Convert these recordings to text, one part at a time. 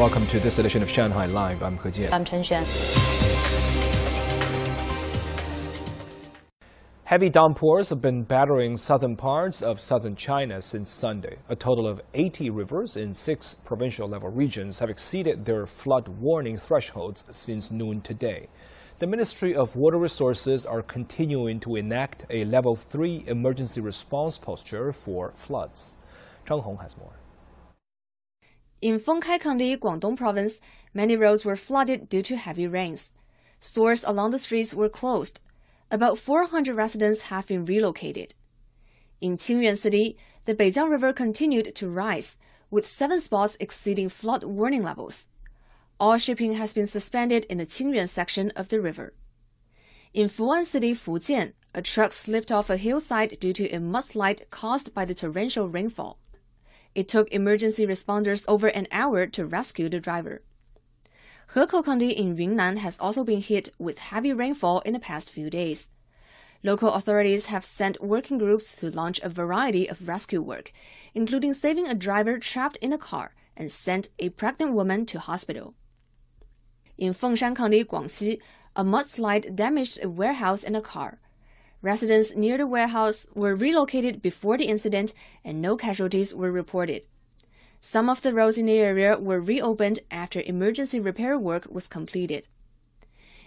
Welcome to this edition of Shanghai Live. I'm He Jian. I'm Chen Xuan. Heavy downpours have been battering southern parts of southern China since Sunday. A total of 80 rivers in six provincial level regions have exceeded their flood warning thresholds since noon today. The Ministry of Water Resources are continuing to enact a level 3 emergency response posture for floods. Zhang Hong has more. In Fengkai County, Guangdong Province, many roads were flooded due to heavy rains. Stores along the streets were closed. About 400 residents have been relocated. In Qingyuan City, the Beijiang River continued to rise, with seven spots exceeding flood warning levels. All shipping has been suspended in the Qingyuan section of the river. In Fu'an City, Fujian, a truck slipped off a hillside due to a mudslide caused by the torrential rainfall. It took emergency responders over an hour to rescue the driver. Hekou County in Yunnan has also been hit with heavy rainfall in the past few days. Local authorities have sent working groups to launch a variety of rescue work, including saving a driver trapped in a car and sent a pregnant woman to hospital. In Fengshan County, Guangxi, a mudslide damaged a warehouse and a car. Residents near the warehouse were relocated before the incident and no casualties were reported. Some of the roads in the area were reopened after emergency repair work was completed.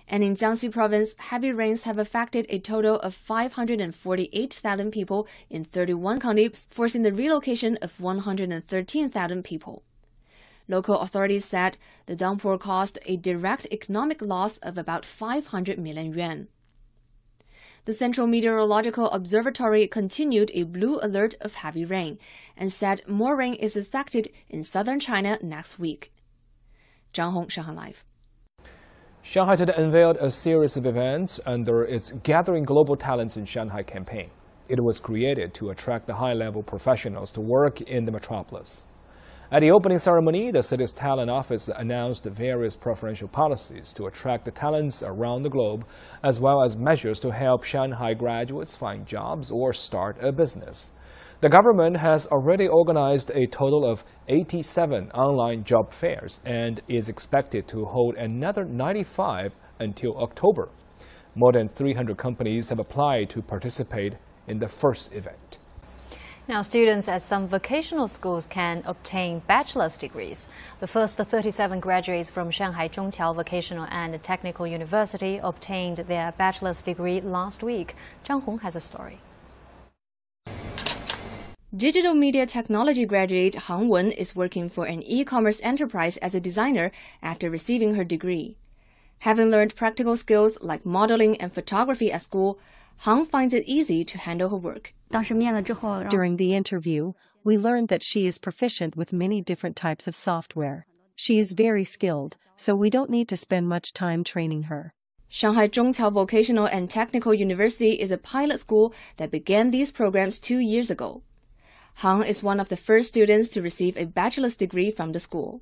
And in Jiangxi province, heavy rains have affected a total of 548,000 people in 31 counties, forcing the relocation of 113,000 people. Local authorities said the downpour caused a direct economic loss of about 500 million yuan the Central Meteorological Observatory continued a blue alert of heavy rain and said more rain is expected in southern China next week. Zhang Hong, Shanghai Live. Shanghai today unveiled a series of events under its Gathering Global Talents in Shanghai campaign. It was created to attract the high level professionals to work in the metropolis. At the opening ceremony, the city's talent office announced various preferential policies to attract the talents around the globe, as well as measures to help Shanghai graduates find jobs or start a business. The government has already organized a total of 87 online job fairs and is expected to hold another 95 until October. More than 300 companies have applied to participate in the first event. Now, students at some vocational schools can obtain bachelor's degrees. The first 37 graduates from Shanghai Zhongqiao Vocational and Technical University obtained their bachelor's degree last week. Zhang Hong has a story. Digital media technology graduate Han Wen is working for an e-commerce enterprise as a designer after receiving her degree. Having learned practical skills like modeling and photography at school, Han finds it easy to handle her work. During the interview, we learned that she is proficient with many different types of software. She is very skilled, so we don't need to spend much time training her. Shanghai Zhongqiao Vocational and Technical University is a pilot school that began these programs two years ago. Han is one of the first students to receive a bachelor's degree from the school.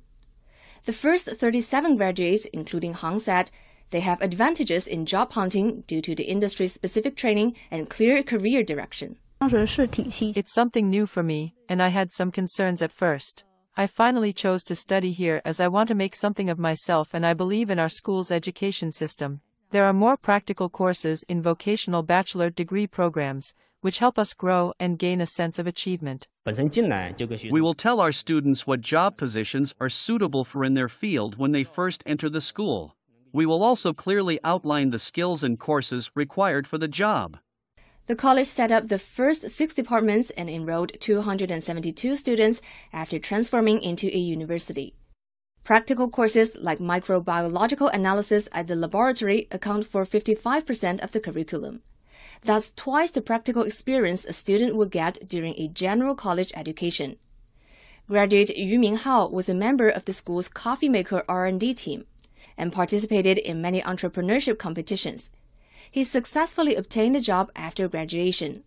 The first 37 graduates, including Han, said they have advantages in job hunting due to the industry specific training and clear career direction. It's something new for me, and I had some concerns at first. I finally chose to study here as I want to make something of myself and I believe in our school's education system. There are more practical courses in vocational bachelor degree programs, which help us grow and gain a sense of achievement. We will tell our students what job positions are suitable for in their field when they first enter the school. We will also clearly outline the skills and courses required for the job. The college set up the first six departments and enrolled 272 students after transforming into a university. Practical courses like microbiological analysis at the laboratory account for 55% of the curriculum. That's twice the practical experience a student would get during a general college education. Graduate Yu Minghao was a member of the school's coffee maker R&D team and participated in many entrepreneurship competitions he successfully obtained a job after graduation.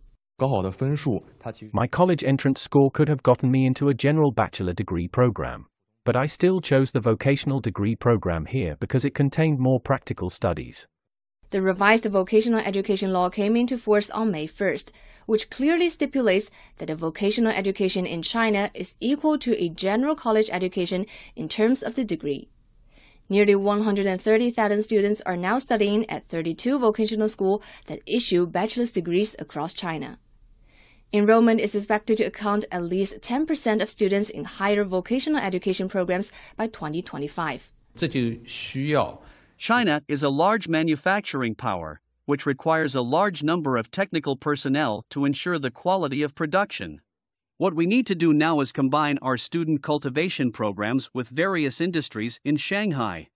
My college entrance score could have gotten me into a general bachelor degree program. But I still chose the vocational degree program here because it contained more practical studies. The revised vocational education law came into force on May 1st, which clearly stipulates that a vocational education in China is equal to a general college education in terms of the degree. Nearly 130,000 students are now studying at 32 vocational schools that issue bachelor's degrees across China. Enrollment is expected to account at least 10% of students in higher vocational education programs by 2025. China is a large manufacturing power, which requires a large number of technical personnel to ensure the quality of production. What we need to do now is combine our student cultivation programs with various industries in Shanghai.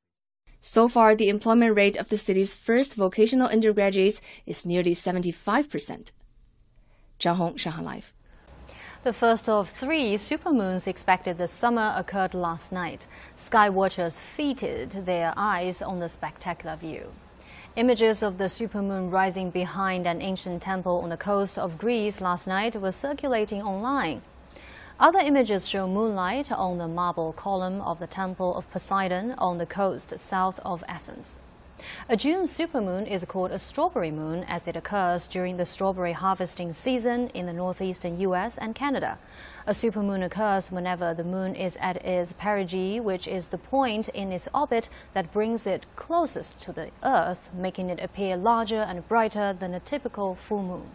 So far, the employment rate of the city's first vocational undergraduates is nearly 75%. Zhang Hong, Shanghai Live. The first of three supermoons expected this summer occurred last night. Sky watchers feasted their eyes on the spectacular view. Images of the supermoon rising behind an ancient temple on the coast of Greece last night were circulating online. Other images show moonlight on the marble column of the Temple of Poseidon on the coast south of Athens. A June supermoon is called a strawberry moon as it occurs during the strawberry harvesting season in the northeastern U.S. and Canada. A supermoon occurs whenever the moon is at its perigee, which is the point in its orbit that brings it closest to the Earth, making it appear larger and brighter than a typical full moon.